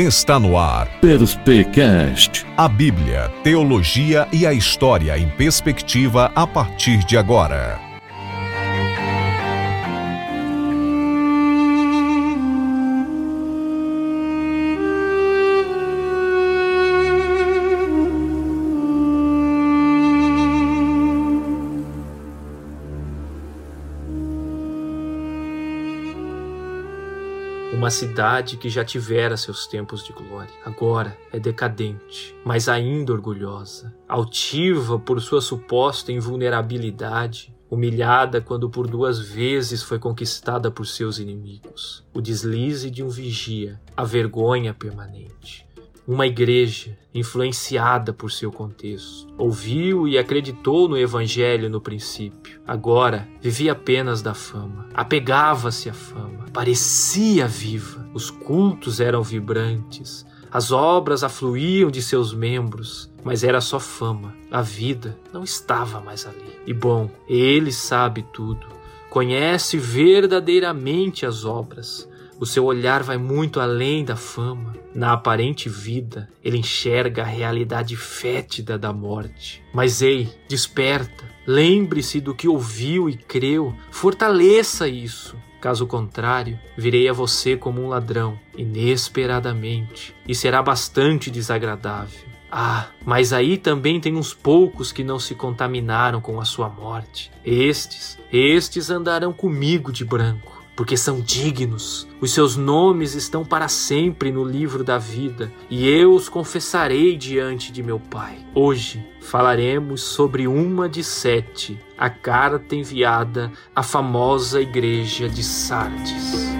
Está no ar Perspecast. a Bíblia, teologia e a história em perspectiva a partir de agora. Uma cidade que já tivera seus tempos de glória, agora é decadente, mas ainda orgulhosa, altiva por sua suposta invulnerabilidade, humilhada quando por duas vezes foi conquistada por seus inimigos. O deslize de um vigia, a vergonha permanente. Uma igreja influenciada por seu contexto. Ouviu e acreditou no evangelho no princípio. Agora vivia apenas da fama. Apegava-se à fama. Parecia viva. Os cultos eram vibrantes. As obras afluíam de seus membros, mas era só fama. A vida não estava mais ali. E bom, ele sabe tudo. Conhece verdadeiramente as obras. O seu olhar vai muito além da fama. Na aparente vida, ele enxerga a realidade fétida da morte. Mas ei, desperta, lembre-se do que ouviu e creu, fortaleça isso. Caso contrário, virei a você como um ladrão, inesperadamente, e será bastante desagradável. Ah, mas aí também tem uns poucos que não se contaminaram com a sua morte. Estes, estes andarão comigo de branco porque são dignos. Os seus nomes estão para sempre no livro da vida, e eu os confessarei diante de meu Pai. Hoje falaremos sobre uma de sete, a carta enviada à famosa igreja de Sardes.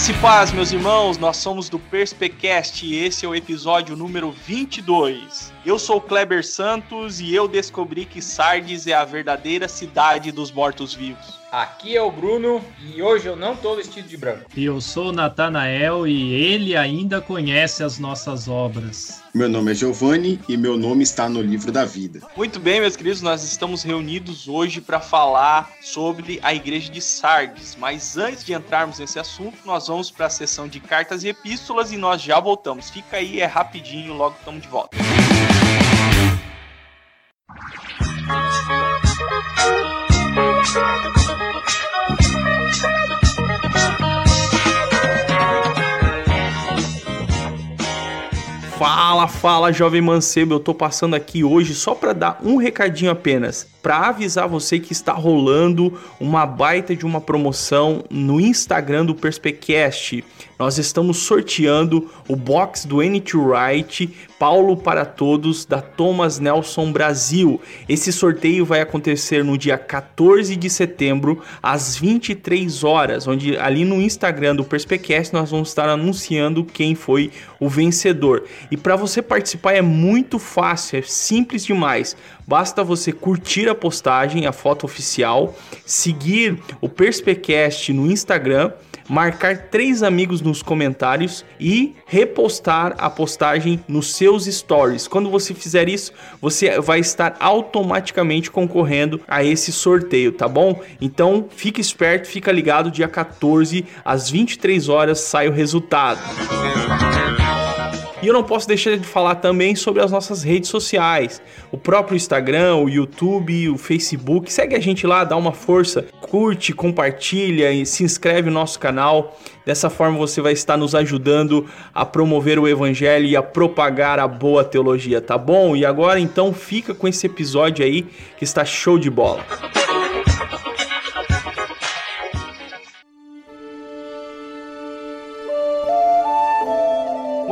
Graça e paz, meus irmãos, nós somos do Perspecast e esse é o episódio número 22. Eu sou Kleber Santos e eu descobri que Sardes é a verdadeira cidade dos mortos-vivos. Aqui é o Bruno e hoje eu não tô vestido de branco. E eu sou o Natanael e ele ainda conhece as nossas obras. Meu nome é Giovanni e meu nome está no livro da vida. Muito bem, meus queridos, nós estamos reunidos hoje para falar sobre a igreja de Sardes. Mas antes de entrarmos nesse assunto, nós vamos para a sessão de cartas e epístolas e nós já voltamos. Fica aí, é rapidinho, logo estamos de volta. Fala, fala, jovem mancebo. Eu tô passando aqui hoje só para dar um recadinho apenas, para avisar você que está rolando uma baita de uma promoção no Instagram do Perspecast. Nós estamos sorteando o box do N2 Right Paulo para Todos da Thomas Nelson Brasil. Esse sorteio vai acontecer no dia 14 de setembro às 23 horas, onde ali no Instagram do Perspecast nós vamos estar anunciando quem foi o vencedor. E para você participar é muito fácil, é simples demais. Basta você curtir a postagem, a foto oficial, seguir o Perspecast no Instagram, marcar três amigos nos comentários e repostar a postagem nos seus stories. Quando você fizer isso, você vai estar automaticamente concorrendo a esse sorteio, tá bom? Então, fique esperto, fica ligado, dia 14 às 23 horas sai o resultado. E eu não posso deixar de falar também sobre as nossas redes sociais. O próprio Instagram, o YouTube, o Facebook. Segue a gente lá, dá uma força, curte, compartilha e se inscreve no nosso canal. Dessa forma você vai estar nos ajudando a promover o evangelho e a propagar a boa teologia, tá bom? E agora então fica com esse episódio aí que está show de bola.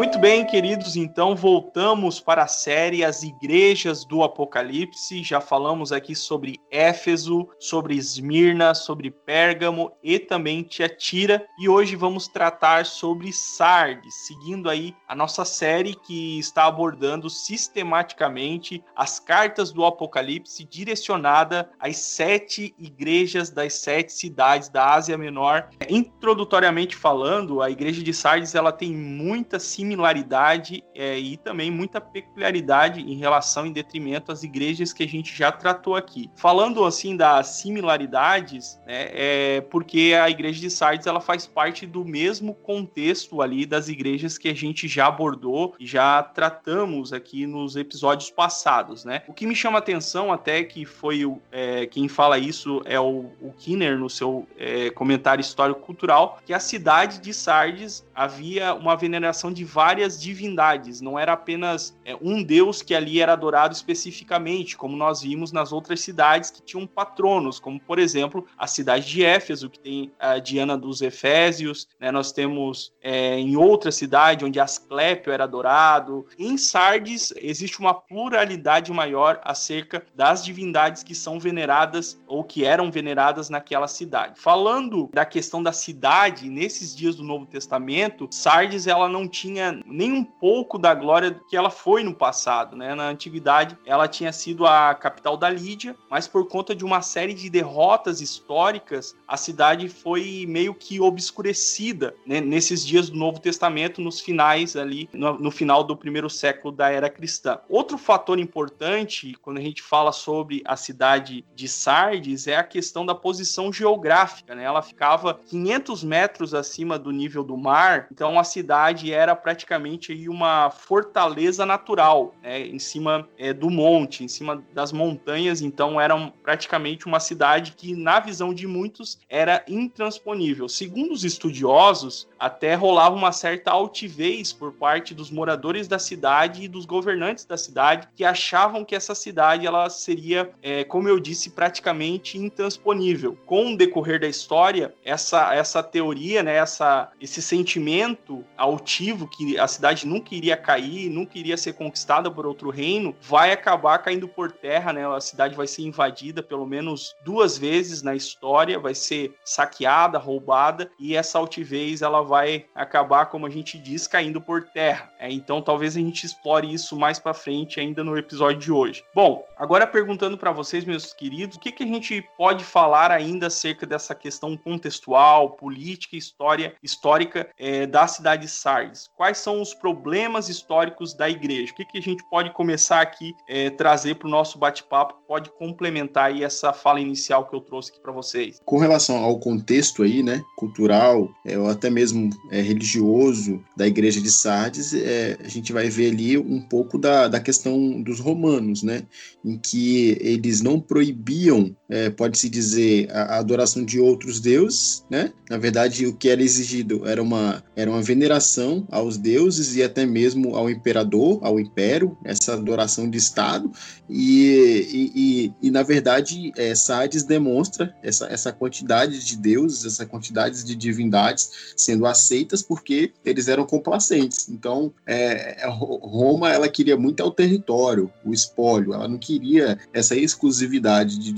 Muito bem, queridos, então voltamos para a série As Igrejas do Apocalipse. Já falamos aqui sobre Éfeso, sobre Esmirna, sobre Pérgamo e também Tiatira. E hoje vamos tratar sobre Sardes, seguindo aí a nossa série que está abordando sistematicamente as cartas do Apocalipse direcionada às sete igrejas das sete cidades da Ásia Menor. Introdutoriamente falando, a igreja de Sardes ela tem muita similaridade similaridade é, e também muita peculiaridade em relação em detrimento às igrejas que a gente já tratou aqui. Falando assim das similaridades, né, é porque a igreja de Sardes ela faz parte do mesmo contexto ali das igrejas que a gente já abordou e já tratamos aqui nos episódios passados, né? O que me chama atenção até que foi o, é, quem fala isso é o, o Kinner no seu é, comentário histórico cultural que a cidade de Sardes havia uma veneração de várias divindades, não era apenas é, um deus que ali era adorado especificamente, como nós vimos nas outras cidades que tinham patronos, como por exemplo a cidade de Éfeso, que tem a Diana dos Efésios, né? nós temos é, em outra cidade onde Asclépio era adorado. Em Sardes existe uma pluralidade maior acerca das divindades que são veneradas ou que eram veneradas naquela cidade. Falando da questão da cidade, nesses dias do Novo Testamento, Sardes ela não tinha nem um pouco da glória que ela foi no passado, né? Na antiguidade, ela tinha sido a capital da Lídia, mas por conta de uma série de derrotas históricas, a cidade foi meio que obscurecida né? nesses dias do Novo Testamento, nos finais ali, no, no final do primeiro século da era cristã. Outro fator importante quando a gente fala sobre a cidade de Sardes é a questão da posição geográfica, né? Ela ficava 500 metros acima do nível do mar, então a cidade era praticamente praticamente aí uma fortaleza natural né, em cima é, do monte, em cima das montanhas. Então era praticamente uma cidade que, na visão de muitos, era intransponível. Segundo os estudiosos, até rolava uma certa altivez por parte dos moradores da cidade e dos governantes da cidade que achavam que essa cidade ela seria, é, como eu disse, praticamente intransponível. Com o decorrer da história, essa, essa teoria, né, essa, esse sentimento altivo que a cidade nunca iria cair, nunca iria ser conquistada por outro reino, vai acabar caindo por terra, né? A cidade vai ser invadida pelo menos duas vezes na história, vai ser saqueada, roubada, e essa altivez ela vai acabar, como a gente diz, caindo por terra. É, então talvez a gente explore isso mais para frente ainda no episódio de hoje. Bom, agora perguntando para vocês, meus queridos, o que, que a gente pode falar ainda acerca dessa questão contextual, política, história, histórica é, da cidade de Sardes? Quais quais são os problemas históricos da igreja. O que, que a gente pode começar aqui é, trazer para o nosso bate-papo, pode complementar aí essa fala inicial que eu trouxe aqui para vocês. Com relação ao contexto aí, né, cultural, é, ou até mesmo é, religioso da igreja de Sardes, é, a gente vai ver ali um pouco da, da questão dos romanos, né, em que eles não proibiam, é, pode-se dizer, a, a adoração de outros deuses, né, na verdade o que era exigido era uma, era uma veneração aos deuses e até mesmo ao imperador, ao império, essa adoração de Estado. E, e, e, e na verdade, é, Sardes demonstra essa, essa quantidade de deuses, essa quantidade de divindades sendo aceitas porque eles eram complacentes. Então, é, é Roma ela queria muito ao território, o espólio, ela não queria essa exclusividade de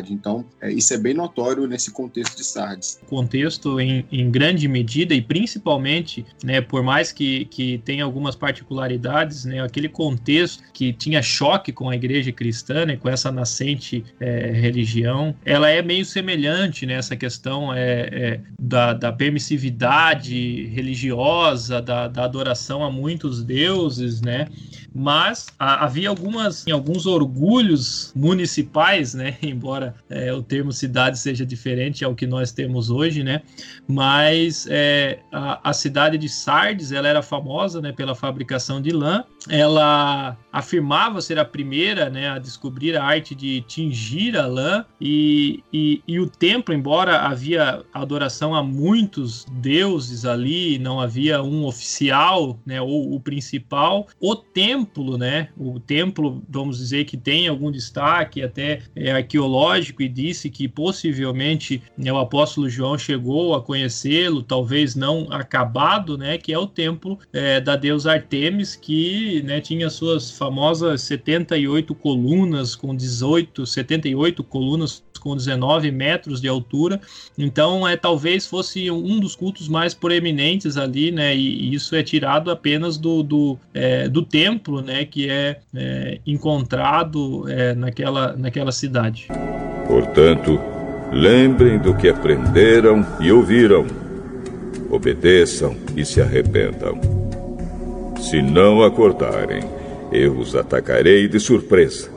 Então, é, isso é bem notório nesse contexto de Sardes. Contexto em, em grande medida e principalmente, né, por mais que que, tem algumas particularidades, né? Aquele contexto que tinha choque com a igreja cristã, né? com essa nascente é, religião, ela é meio semelhante nessa né? questão é, é, da, da, permissividade religiosa, da, da, adoração a muitos deuses, né? Mas a, havia algumas, alguns orgulhos municipais, né? Embora é, o termo cidade seja diferente ao que nós temos hoje, né? Mas é, a, a cidade de Sardes, ela era famosa né, pela fabricação de lã. Ela afirmava ser a primeira né, a descobrir a arte de tingir a lã e, e, e, o templo, embora havia adoração a muitos deuses ali, não havia um oficial, né, ou o principal, o templo, né, o templo, vamos dizer que tem algum destaque até é, arqueológico e disse que possivelmente né, o apóstolo João chegou a conhecê-lo, talvez não acabado, né, que é o templo é, da deusa Artemis, que né, tinha suas famosas 78 colunas com 18, 78 colunas com 19 metros de altura. Então, é talvez fosse um dos cultos mais proeminentes ali, né? E, isso é tirado apenas do, do, é, do templo, né? Que é, é encontrado é, naquela, naquela cidade. Portanto, lembrem do que aprenderam e ouviram. Obedeçam e se arrependam. Se não acordarem, eu os atacarei de surpresa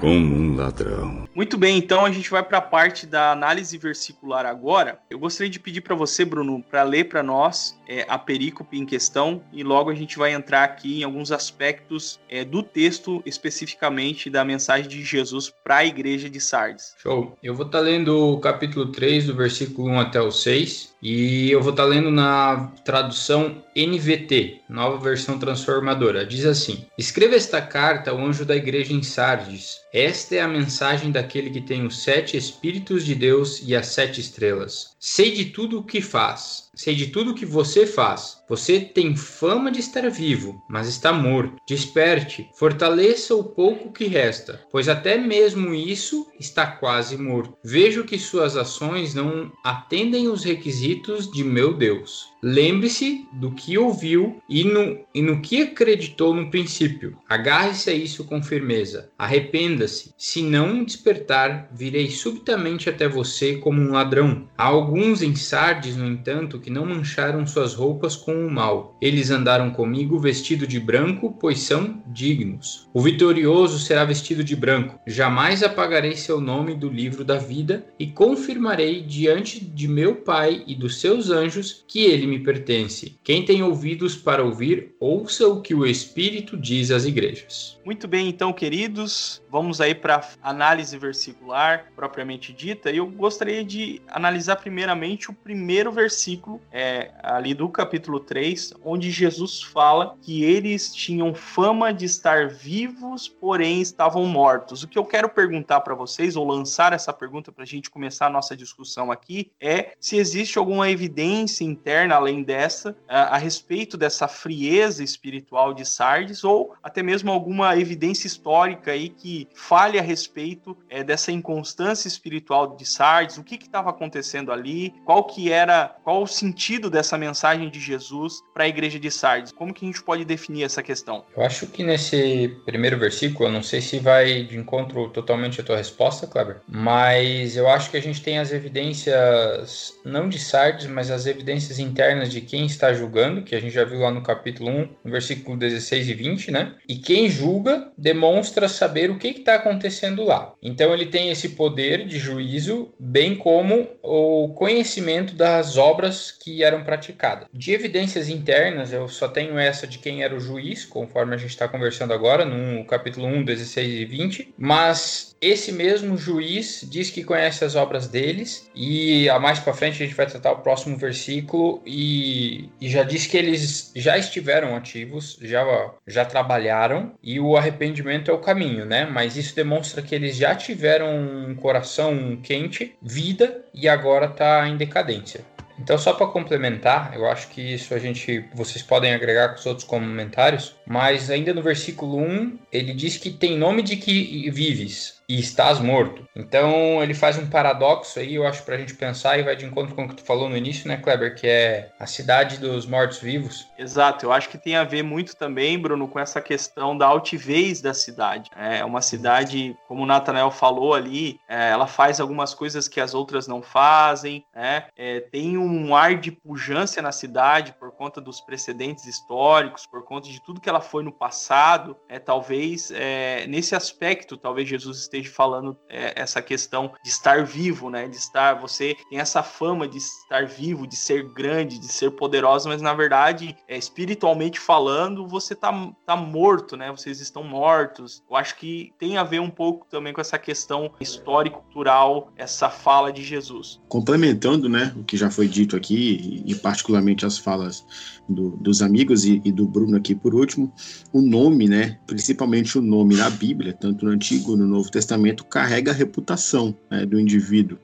como um ladrão. Muito bem, então a gente vai para a parte da análise versicular agora. Eu gostaria de pedir para você, Bruno, para ler para nós é, a perícope em questão e logo a gente vai entrar aqui em alguns aspectos é, do texto, especificamente da mensagem de Jesus para a igreja de Sardes. Show. Eu vou estar tá lendo o capítulo 3, do versículo 1 até o 6, e eu vou estar tá lendo na tradução NVT, nova versão transformadora. Diz assim: Escreva esta carta ao anjo da igreja em Sardes. Esta é a mensagem daquele que tem os sete Espíritos de Deus e as sete estrelas. Sei de tudo o que faz, sei de tudo o que você faz. Você tem fama de estar vivo, mas está morto. Desperte, fortaleça o pouco que resta, pois até mesmo isso está quase morto. Vejo que suas ações não atendem os requisitos de meu Deus. Lembre-se do que ouviu e no, e no que acreditou no princípio. Agarre-se a isso com firmeza. Arrependa-se. Se não despertar, virei subitamente até você como um ladrão. Há alguns em Sardes, no entanto, que não mancharam suas roupas com o mal. Eles andaram comigo vestido de branco, pois são dignos. O vitorioso será vestido de branco. Jamais apagarei seu nome do livro da vida e confirmarei diante de meu Pai e dos seus anjos que ele me pertence. Quem tem ouvidos para ouvir, ouça o que o Espírito diz às igrejas. Muito bem, então, queridos, vamos aí para análise versicular propriamente dita. Eu gostaria de analisar primeiramente o primeiro versículo, é, ali do capítulo 3, onde Jesus fala que eles tinham fama de estar vivos, porém estavam mortos. O que eu quero perguntar para vocês, ou lançar essa pergunta para a gente começar a nossa discussão aqui, é se existe alguma evidência interna além dessa, a, a respeito dessa frieza espiritual de Sardes, ou até mesmo alguma evidência histórica aí que fale a respeito é, dessa inconstância espiritual de Sardes, o que estava acontecendo ali, qual que era, qual o sentido dessa mensagem de Jesus para a igreja de Sardes? Como que a gente pode definir essa questão? Eu acho que nesse primeiro versículo, eu não sei se vai de encontro totalmente à tua resposta, Kleber, mas eu acho que a gente tem as evidências, não de Sardes, mas as evidências internas de quem está julgando, que a gente já viu lá no capítulo 1, no versículo 16 e 20, né? E quem julga demonstra saber o que está acontecendo lá. Então ele tem esse poder de juízo, bem como o conhecimento das obras que eram praticadas. De evidências internas, eu só tenho essa de quem era o juiz, conforme a gente está conversando agora, no capítulo 1, 16 e 20, mas esse mesmo juiz diz que conhece as obras deles e a mais para frente a gente vai tratar o próximo versículo e, e, já diz que eles já estiveram ativos, já, já trabalharam e o arrependimento é o caminho, né? Mas isso demonstra que eles já tiveram um coração quente, vida e agora está em decadência. Então, só para complementar, eu acho que isso a gente, vocês podem agregar com os outros comentários, mas ainda no versículo 1, ele diz que tem nome de que vives, e estás morto. Então ele faz um paradoxo aí, eu acho, para a gente pensar e vai de encontro com o que tu falou no início, né, Kleber, que é a cidade dos mortos-vivos. Exato, eu acho que tem a ver muito também, Bruno, com essa questão da altivez da cidade. É uma cidade, como o Nathanael falou ali, é, ela faz algumas coisas que as outras não fazem, né? É, tem um ar de pujança na cidade por conta dos precedentes históricos, por conta de tudo que ela foi no passado. É, talvez é, nesse aspecto, talvez Jesus esteja esteja falando é, essa questão de estar vivo, né? De estar, você tem essa fama de estar vivo, de ser grande, de ser poderoso, mas na verdade, é, espiritualmente falando, você tá, tá morto, né? Vocês estão mortos. Eu acho que tem a ver um pouco também com essa questão histórico-cultural, essa fala de Jesus. Complementando, né, o que já foi dito aqui, e particularmente as falas do, dos amigos e, e, do Bruno aqui por último, o nome, né, principalmente o nome na Bíblia, tanto no Antigo no Novo Testamento, carrega a reputação né, do indivíduo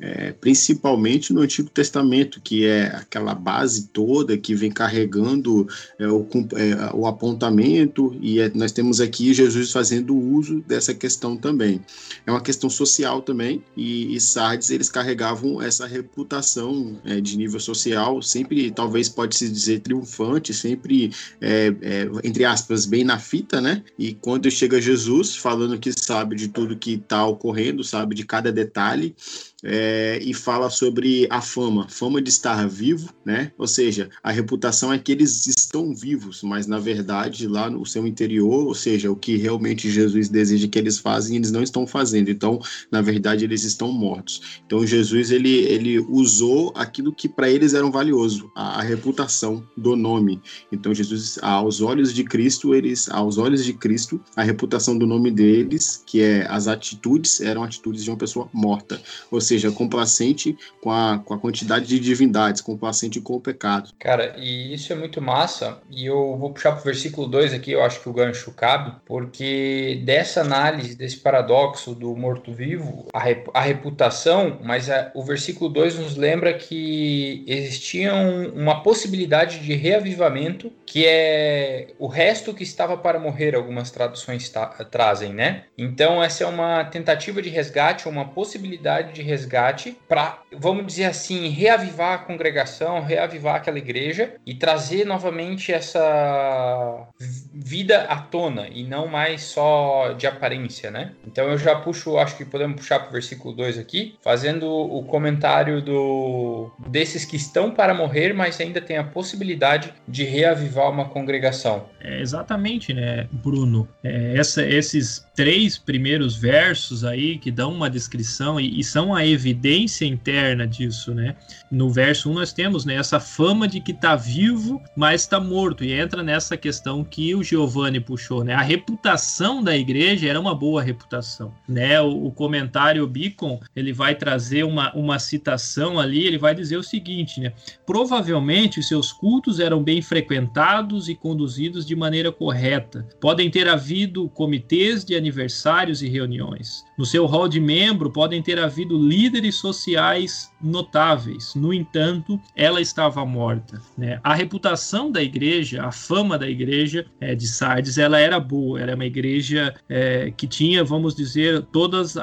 é, principalmente no Antigo Testamento, que é aquela base toda que vem carregando é, o, é, o, apontamento, e é, nós temos aqui Jesus fazendo uso dessa questão também. É uma questão social também, e, e Sardes eles carregavam essa reputação é, de nível social, sempre, talvez pode-se dizer, triunfante, sempre, é, entre aspas, bem na fita, né? E quando chega Jesus, falando que sabe de tudo que está ocorrendo, sabe de cada detalhe, é, e fala sobre a fama, fama de estar vivo, né? Ou seja, a reputação é que eles estão vivos, mas na verdade lá no seu interior, ou seja, o que realmente Jesus deseja que eles fazem, eles não estão fazendo. Então, na verdade, eles estão mortos. Então, Jesus ele ele usou aquilo que para eles era valioso, a, a, reputação do nome. Então, Jesus, aos olhos de Cristo, eles, aos olhos de Cristo, a reputação do nome deles, que é as atitudes, eram atitudes de uma pessoa morta. Ou seja, seja, complacente com a, com a quantidade de divindades, complacente com o pecado. Cara, e isso é muito massa, e eu vou puxar para o versículo 2 aqui, eu acho que o gancho cabe, porque dessa análise, desse paradoxo do morto-vivo, a, rep, a, reputação, mas a, o versículo 2 nos lembra que existia um, uma possibilidade de reavivamento, que é o resto que estava para morrer, algumas traduções trazem, né? Então, essa é uma tentativa de resgate, uma possibilidade de resgate resgate para, vamos dizer assim, reavivar a congregação, reavivar aquela igreja e trazer novamente essa vida à tona e não mais só de aparência, né? Então eu já puxo, acho que podemos puxar para o versículo 2 aqui, fazendo o comentário do desses que estão para morrer, mas ainda tem a possibilidade de reavivar uma congregação. É exatamente, né, Bruno? É, essa, esses três primeiros versos aí que dão uma descrição e, e são a evidência interna disso, né? No verso 1 nós temos né, essa fama de que está vivo, mas está morto, e entra nessa questão que o Giovanni puxou, né? A reputação da igreja era uma boa reputação, né? O, o comentário Beacon, ele vai trazer uma, uma citação ali, ele vai dizer o seguinte, né? Provavelmente os seus cultos eram bem frequentados e conduzidos de maneira correta. Podem ter havido comitês de aniversários e reuniões. No seu hall de membro podem ter havido líderes sociais notáveis. No entanto, ela estava morta. Né? A reputação da igreja, a fama da igreja é, de Sardes, ela era boa. Era uma igreja é, que tinha, vamos dizer, todos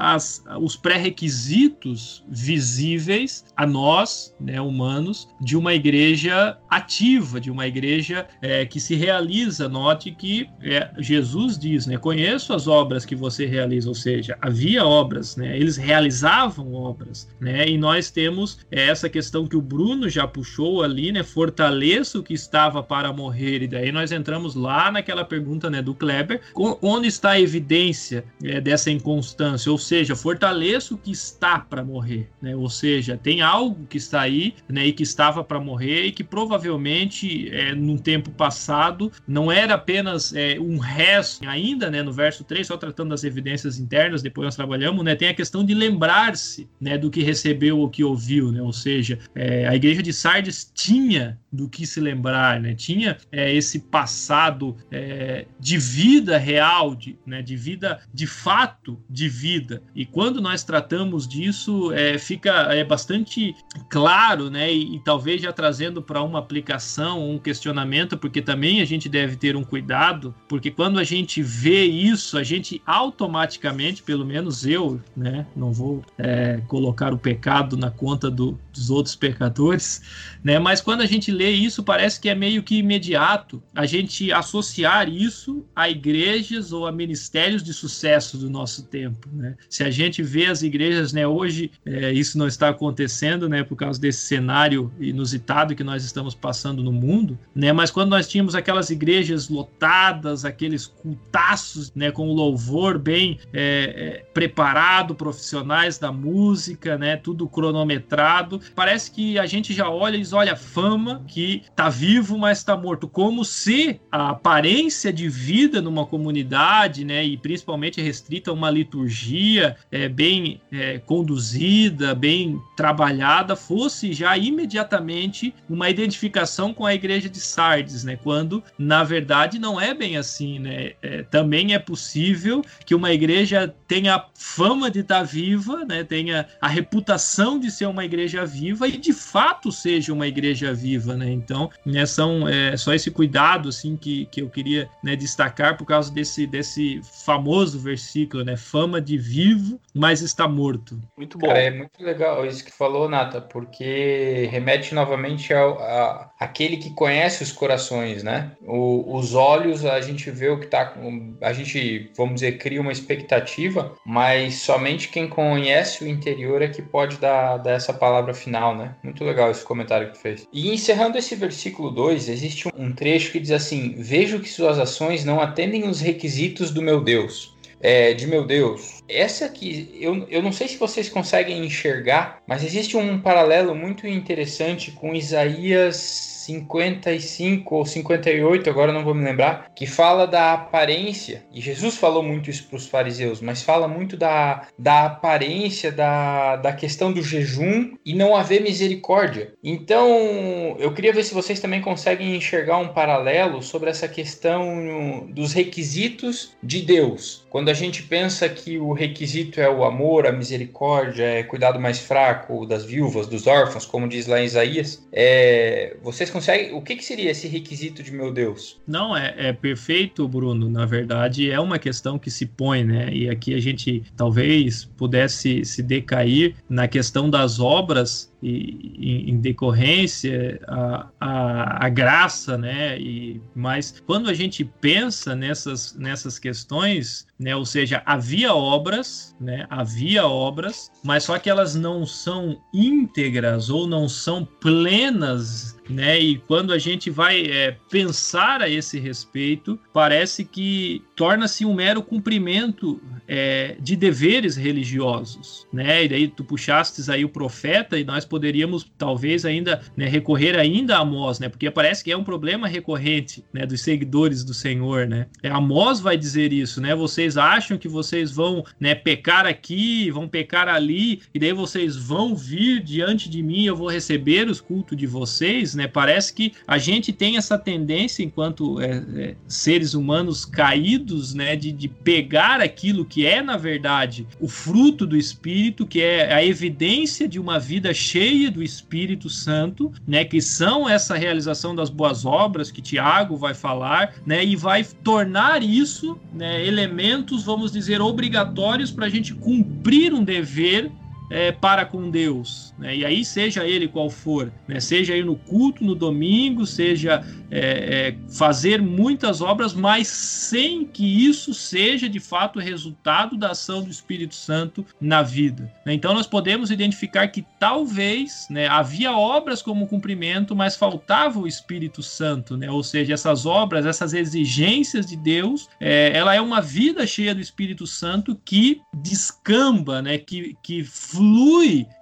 os pré-requisitos visíveis a nós, né, humanos, de uma igreja ativa, de uma igreja é, que se realiza. Note que é, Jesus diz, né, conheço as obras que você realiza, ou seja, havia obras, né, eles realizavam obras, né, e nós temos temos essa questão que o Bruno já puxou ali, né? Fortaleça o que estava para morrer. E daí nós entramos lá naquela pergunta né, do Kleber: onde está a evidência é, dessa inconstância? Ou seja, fortaleça o que está para morrer, né? Ou seja, tem algo que está aí né, e que estava para morrer e que provavelmente é, num tempo passado não era apenas é, um resto, ainda né, no verso 3, só tratando das evidências internas, depois nós trabalhamos, né, tem a questão de lembrar-se né, do que recebeu, o que ouviu ouviu, né? Ou seja, é, a igreja de Sardes tinha do que se lembrar, né? Tinha é, esse passado é, de vida real, de, né? de vida de fato de vida. E quando nós tratamos disso, é, fica é bastante claro, né? E, e talvez já trazendo para uma aplicação, um questionamento, porque também a gente deve ter um cuidado, porque quando a gente vê isso, a gente automaticamente, pelo menos eu, né? Não vou é, colocar o pecado na conta do, dos outros pecadores, né? Mas quando a gente lê isso, parece que é meio que imediato a gente associar isso a igrejas ou a ministérios de sucesso do nosso tempo, né? Se a gente vê as igrejas, né? Hoje é, isso não está acontecendo, né? Por causa desse cenário inusitado que nós estamos passando no mundo, né? Mas quando nós tínhamos aquelas igrejas lotadas, aqueles cultaços, né? Com o louvor bem é, é, preparado, profissionais da música, né? Tudo cronometrado. Parece que a gente já olha e diz: olha, fama que tá vivo, mas tá morto. Como se a aparência de vida numa comunidade, né, e principalmente restrita a uma liturgia é, bem é, conduzida, bem trabalhada, fosse já imediatamente uma identificação com a igreja de Sardes, né, quando na verdade não é bem assim, né, é, também é possível que uma igreja tenha fama de estar viva, né, tenha a reputação de ser uma igreja viva e de fato seja uma igreja viva, né, então né, são é, só esse cuidado assim que, que eu queria né, destacar por causa desse, desse famoso versículo, né? Fama de vivo, mas está morto. Muito bom. Cara, é muito legal isso que falou, Nata, porque remete novamente ao a, aquele que conhece os corações, né? O, os olhos, a gente vê o que está, a gente, vamos dizer, cria uma expectativa, mas somente quem conhece o interior é que pode dar, dar essa palavra final, né? Muito legal esse comentário que tu fez. E encerrando esse versículo 2, existe um trecho que diz assim: Vejo que suas ações não atendem os requisitos do meu Deus. É, de meu Deus. Essa aqui, eu, eu não sei se vocês conseguem enxergar, mas existe um paralelo muito interessante com Isaías 55 ou 58, agora não vou me lembrar, que fala da aparência. E Jesus falou muito isso para os fariseus, mas fala muito da, da aparência, da, da questão do jejum e não haver misericórdia. Então, eu queria ver se vocês também conseguem enxergar um paralelo sobre essa questão dos requisitos de Deus. Quando a gente pensa que o requisito é o amor, a misericórdia, é cuidado mais fraco das viúvas, dos órfãos, como diz lá em Isaías, é, vocês conseguem. O que, que seria esse requisito de meu Deus? Não, é, é perfeito, Bruno. Na verdade, é uma questão que se põe, né? E aqui a gente talvez pudesse se decair na questão das obras e, em, decorrência a, a, a, graça, né? E mas quando a gente pensa nessas nessas questões, né? Ou seja, havia obras, né? Havia obras, mas só que elas não são íntegras ou não são plenas né? E quando a gente vai é, pensar a esse respeito, parece que torna-se um mero cumprimento é, de deveres religiosos, né? E daí tu puxastes aí o profeta e nós poderíamos talvez ainda né, recorrer ainda a Amós, né? Porque parece que é um problema recorrente, né? Dos seguidores do Senhor, né? É, Amós vai dizer isso, né? Vocês acham que vocês vão né, pecar aqui, vão pecar ali, e daí vocês vão vir diante de mim, eu vou receber os cultos de vocês, né? Parece que a gente tem essa tendência, enquanto é, é, seres humanos caídos, né? De, de pegar aquilo que é, na verdade, o fruto do Espírito, que é a evidência de uma vida cheia do Espírito Santo, né? Que são essa realização das boas obras que Tiago vai falar, né? E vai tornar isso, né? Elementos, vamos dizer, obrigatórios para a gente cumprir um dever é, para com Deus, né? e aí seja ele qual for, né? seja ir no culto no domingo, seja é, é, fazer muitas obras, mas sem que isso seja de fato resultado da ação do Espírito Santo na vida. Né? Então nós podemos identificar que talvez né, havia obras como cumprimento, mas faltava o Espírito Santo, né? ou seja, essas obras, essas exigências de Deus, é, ela é uma vida cheia do Espírito Santo que descamba, que, que flui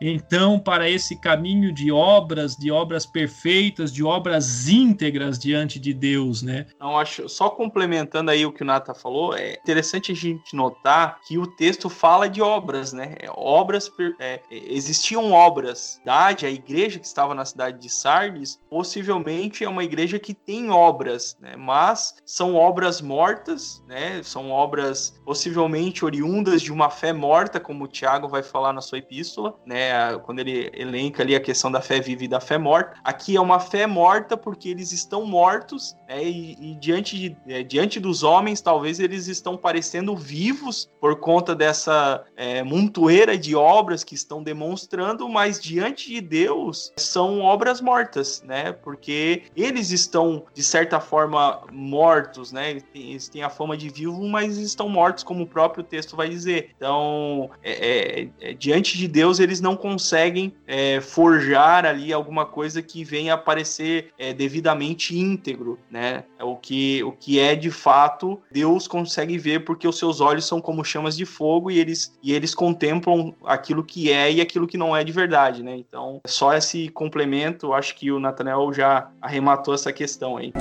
então para esse caminho de obras, de obras perfeitas, de obras íntegras diante de Deus, né? Não acho, só complementando aí o que o Nata falou, é interessante a gente notar que o texto fala de obras, né? É, obras, é, existiam obras. A igreja que estava na cidade de Sardes, possivelmente é uma igreja que tem obras, né? Mas são obras mortas, né? São obras possivelmente oriundas de uma fé morta, como o Tiago vai falar na sua epístola, né? Quando ele elenca ali a questão da fé viva e da fé morta. Aqui é uma fé morta porque eles estão mortos, né? E, e diante, de, é, diante dos homens, talvez eles estão parecendo vivos por conta dessa é, montoeira de obras que estão demonstrando, mas diante de Deus são obras mortas, né? Porque eles estão, de certa forma, mortos, né? Eles têm a fama de vivo, mas estão mortos, como o próprio texto vai dizer. Então, é, é, é diante de Deus eles não conseguem é, forjar ali alguma coisa que venha aparecer é, devidamente íntegro, né? É o que, o que é de fato Deus consegue ver porque os seus olhos são como chamas de fogo e eles, e eles contemplam aquilo que é e aquilo que não é de verdade, né? Então, só esse complemento, acho que o Nathanael já arrematou essa questão aí.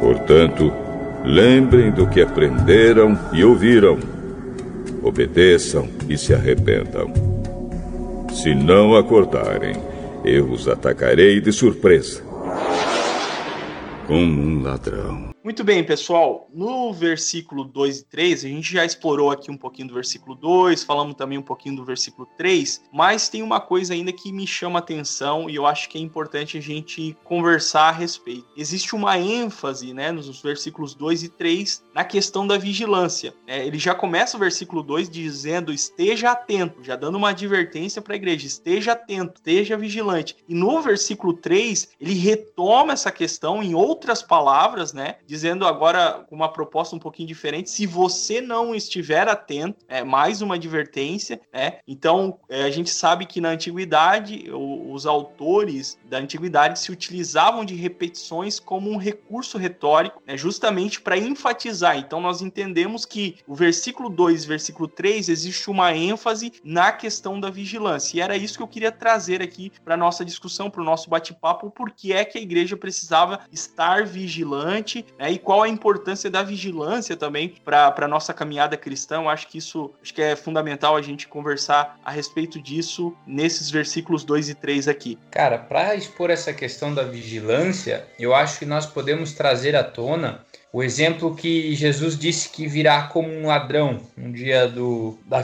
Portanto, lembrem do que aprenderam e ouviram. Obedeçam e se arrependam. Se não acordarem, eu os atacarei de surpresa. Como um ladrão. Muito bem, pessoal. No versículo 2 e 3, a gente já explorou aqui um pouquinho do versículo 2, falamos também um pouquinho do versículo 3, mas tem uma coisa ainda que me chama atenção e eu acho que é importante a gente conversar a respeito. Existe uma ênfase, né, nos versículos 2 e 3 na questão da vigilância. É, ele já começa o versículo 2 dizendo: esteja atento, já dando uma advertência para a igreja: esteja atento, esteja vigilante. E no versículo 3, ele retoma essa questão em outras palavras, né? Dizendo agora uma proposta um pouquinho diferente. Se você não estiver atento, é mais uma advertência, né? Então é, a gente sabe que na antiguidade o, os autores da antiguidade se utilizavam de repetições como um recurso retórico, né? justamente para enfatizar. Então nós entendemos que o versículo 2 e versículo 3 existe uma ênfase na questão da vigilância. E era isso que eu queria trazer aqui para nossa discussão, para o nosso bate-papo, porque é que a igreja precisava estar vigilante, né? Né? E qual a importância da vigilância também para a nossa caminhada cristã? Eu acho que isso acho que é fundamental a gente conversar a respeito disso nesses versículos 2 e 3 aqui. Cara, para expor essa questão da vigilância, eu acho que nós podemos trazer à tona o exemplo que Jesus disse que virá como um ladrão no dia do, da,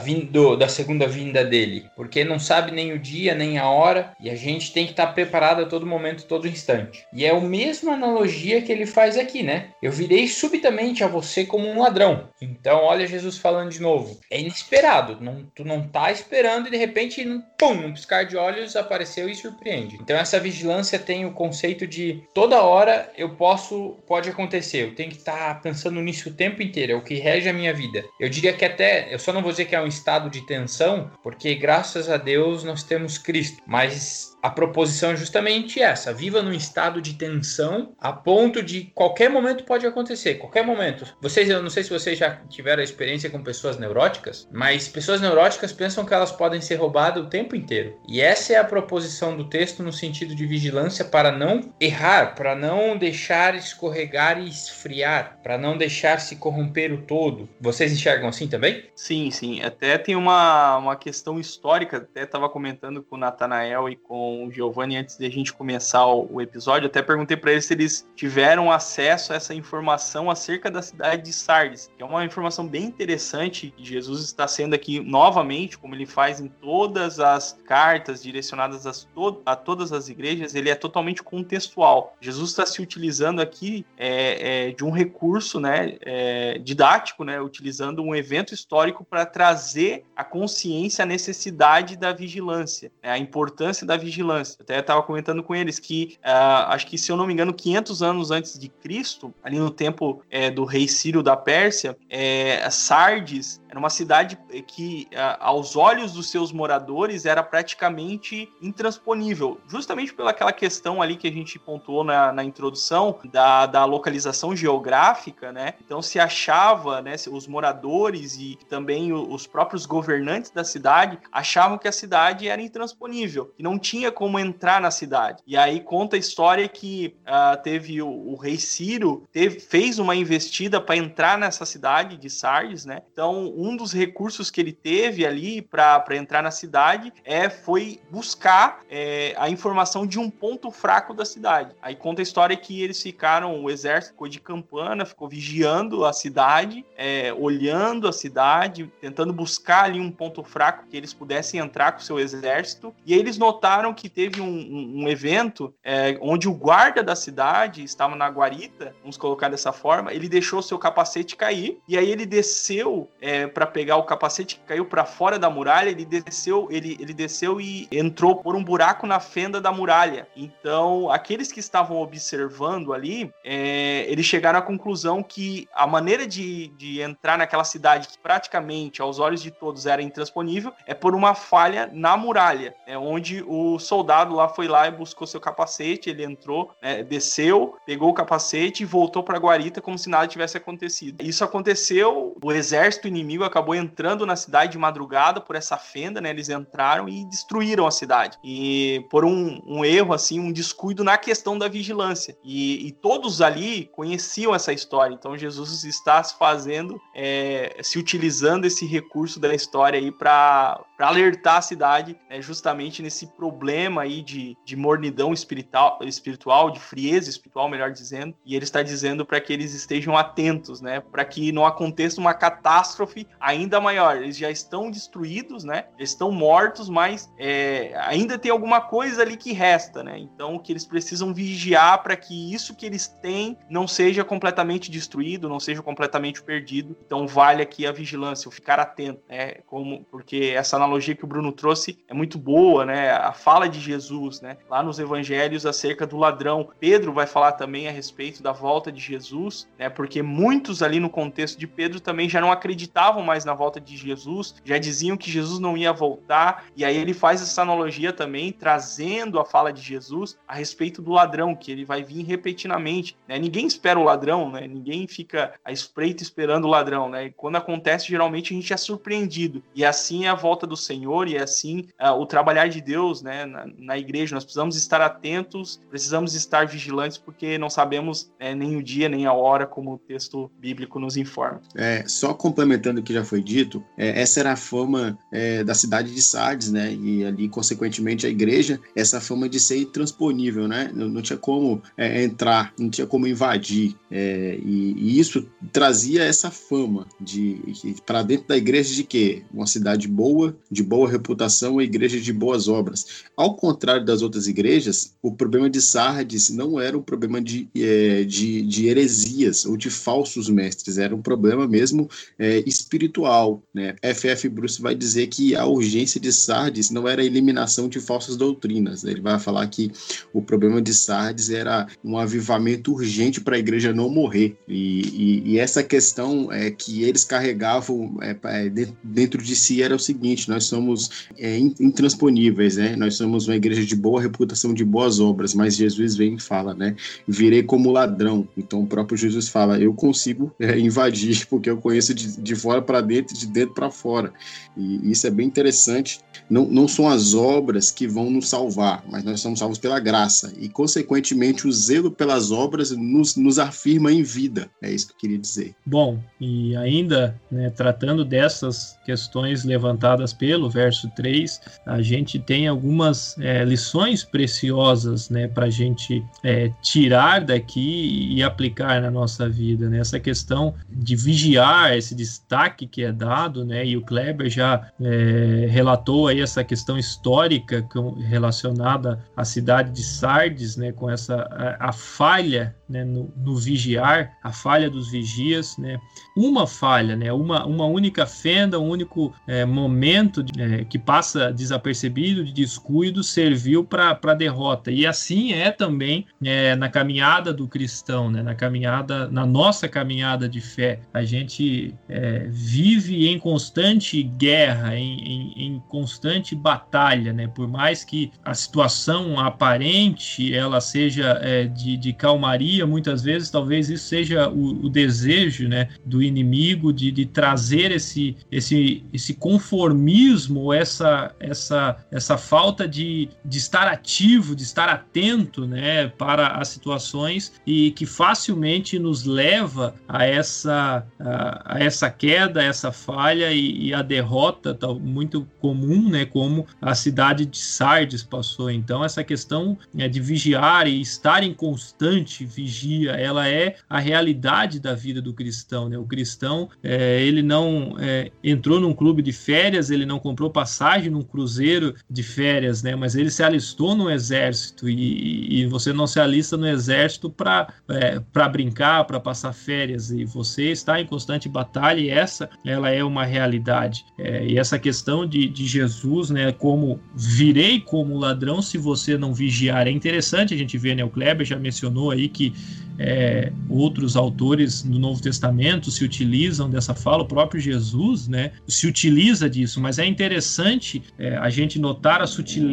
da segunda vinda dele, porque não sabe nem o dia nem a hora e a gente tem que estar preparado a todo momento, todo instante. E é a mesma analogia que ele faz aqui, né? Eu virei subitamente a você como um ladrão. Então, olha Jesus falando de novo. É inesperado, não, tu não tá esperando e de repente, pum, num piscar de olhos apareceu e surpreende. Então, essa vigilância tem o conceito de toda hora eu posso, pode acontecer, eu tenho que estar tá pensando nisso o tempo inteiro, é o que rege a minha vida. Eu diria que até, eu só não vou dizer que é um estado de tensão, porque graças a Deus nós temos Cristo, mas a proposição é justamente essa: viva num estado de tensão a ponto de qualquer momento pode acontecer, qualquer momento. Vocês, eu não sei se vocês já tiveram experiência com pessoas neuróticas, mas pessoas neuróticas pensam que elas podem ser roubadas o tempo inteiro. E essa é a proposição do texto no sentido de vigilância para não errar, para não deixar escorregar e esfriar, para não deixar se corromper o todo. Vocês enxergam assim também? Sim, sim. Até tem uma, uma questão histórica, até estava comentando com o Natanael e com com o Giovanni antes de a gente começar o, episódio. Até perguntei para eles se eles tiveram acesso a essa informação acerca da cidade de Sardes, que é uma informação bem interessante. Jesus está sendo aqui novamente, como ele faz em todas as cartas direcionadas a, to a todas as igrejas, ele é totalmente contextual. Jesus está se utilizando aqui é, é, de um recurso né, é, didático, né, utilizando um evento histórico para trazer a consciência, a necessidade da vigilância, né, a importância da vigilância vigilância. Até estava comentando com eles que, uh, acho que se eu não me engano, 500 anos antes de Cristo, ali no tempo é, do rei Sírio da Pérsia, é, Sardes era uma cidade que, aos olhos dos seus moradores, era praticamente intransponível, justamente pelaquela questão ali que a gente pontuou na, na introdução da, da localização geográfica, né? Então se achava, né, os moradores e também os próprios governantes da cidade achavam que a cidade era intransponível, que não tinha como entrar na cidade. E aí conta a história que uh, teve o, o, rei Ciro teve, fez uma investida para entrar nessa cidade de Sardes, né? Então um dos recursos que ele teve ali para entrar na cidade é foi buscar é, a informação de um ponto fraco da cidade. Aí conta a história que eles ficaram, o exército ficou de campana, ficou vigiando a cidade, é, olhando a cidade, tentando buscar ali um ponto fraco que eles pudessem entrar com o seu exército. E aí eles notaram que teve um, um, um evento é, onde o guarda da cidade estava na guarita, vamos colocar dessa forma, ele deixou seu capacete cair e aí ele desceu é, para pegar o capacete que caiu para fora da muralha, ele desceu, ele, ele desceu e entrou por um buraco na fenda da muralha. Então, aqueles que estavam observando ali, é, eles chegaram à conclusão que a maneira de, de entrar naquela cidade, que praticamente aos olhos de todos era intransponível, é por uma falha na muralha, é onde o soldado lá foi lá e buscou seu capacete, ele entrou, né, desceu, pegou o capacete e voltou para a guarita como se nada tivesse acontecido. Isso aconteceu, o exército inimigo acabou entrando na cidade de madrugada por essa fenda, né? Eles entraram e destruíram a cidade. E por um, um erro, assim, um descuido na questão da vigilância. E, e todos ali conheciam conheciam essa história. Então Jesus está se fazendo, é, se utilizando esse recurso da história aí para alertar a cidade né, justamente nesse problema aí de, de mornidão espiritual, espiritual, de frieza espiritual, melhor dizendo. E ele está dizendo para que eles estejam atentos, né, para que não aconteça uma catástrofe ainda maior. Eles já estão destruídos, né, já estão mortos, mas é, ainda tem alguma coisa ali que resta, né. Então que eles precisam vigiar para que isso que eles têm não seja completamente destruído, não seja completamente perdido. Então vale aqui a vigilância, o ficar atento, né, como porque essa analogia que o Bruno trouxe é muito boa, né? A fala de Jesus, né? Lá nos evangelhos acerca do ladrão. Pedro vai falar também a respeito da volta de Jesus, né? Porque muitos ali no contexto de Pedro também já não acreditavam mais na volta de Jesus, já diziam que Jesus não ia voltar, e aí ele faz essa analogia também, trazendo a fala de Jesus a respeito do ladrão, que ele vai vir repetidamente, né? Ninguém espera o ladrão, né? Ninguém fica à espreita esperando o ladrão, né? E quando acontece, geralmente a gente é surpreendido. E assim é a volta do Senhor e é assim uh, o trabalhar de Deus né, na, na, igreja. Nós precisamos estar atentos, precisamos estar vigilantes, porque não sabemos né, nem o dia nem a hora, como o texto bíblico nos informa. É, só complementando o que já foi dito, é, essa era a fama é, da cidade de Sardes, né? E ali, consequentemente, a igreja, essa fama de ser intransponível, né? Não, não tinha como é, entrar, não tinha como invadir. É, e, e, isso trazia essa fama de para dentro da igreja de quê? Uma cidade boa, de boa reputação, a igreja de boas obras. Ao contrário das outras igrejas, o problema de Sardes não era um problema de, é, de, de heresias ou de falsos mestres, era um problema mesmo é, espiritual. Né? F.F. Bruce vai dizer que a urgência de Sardes não era a eliminação de falsas doutrinas. Né? Ele vai falar que o problema de Sardes era um avivamento urgente para a igreja não morrer. E, e, e, essa questão é que eles carregavam é, é dentro de si era o seguinte: nós somos é, intransponíveis, né? Nós somos uma igreja de boa reputação, de boas obras, mas Jesus vem e fala, né? Virei como ladrão. Então o próprio Jesus fala: eu consigo é, invadir, porque eu conheço de, de fora para dentro e de dentro para fora. E isso é bem interessante. Não, não são as obras que vão nos salvar, mas nós somos salvos pela graça. E, consequentemente, o zelo pelas obras nos, nos afirma em vida. É isso que eu queria dizer. Bom, e ainda né, tratando dessas questões levantadas pelo verso 3, a gente tem algumas é, lições preciosas né, para a gente é, tirar daqui e aplicar na nossa vida. Né? Essa questão de vigiar, esse destaque que é dado, né, e o Kleber já é, relatou aí essa questão histórica relacionada à cidade de Sardes, né, com essa a, a falha né, no, no, vigiar, a falha dos vigias, né, uma falha, né, uma, uma única fenda, um único é, momento de, é, que passa desapercebido de descuido serviu para a derrota. E assim é também é, na caminhada do cristão, né, na caminhada, na nossa caminhada de fé. A gente é, vive em constante guerra, em, em, em constante batalha, né, por mais que a situação aparente ela seja é, de, de calmaria, muitas vezes talvez isso seja o, o desejo né, do inimigo de, de trazer esse, esse, esse conformismo, essa, essa, essa falta de, de estar ativo, de estar atento né, para as situações e que facilmente nos leva a essa, a, a essa queda, a essa falha e, e a derrota tal, muito comum, né, como a cidade de Sardes passou. Então, essa questão é, de vigiar e estar em constante vigia, ela é a realidade da vida do cristão. Né? O cristão, é, ele não é, entrou num clube de férias, ele não comprou passagem num cruzeiro de férias, né? mas ele se alistou no exército e, e você não se alista no exército para é, brincar, para passar férias. E você está em constante batalha e essa ela é uma realidade. É, e essa questão de, de Jesus, né, como virei como ladrão se você não vigiar, é interessante a gente ver, né, o Kleber já mencionou aí que é, outros autores do Novo Testamento se utilizam dessa fala, o próprio Jesus né, se utiliza disso, mas é interessante é, a gente notar a sutileza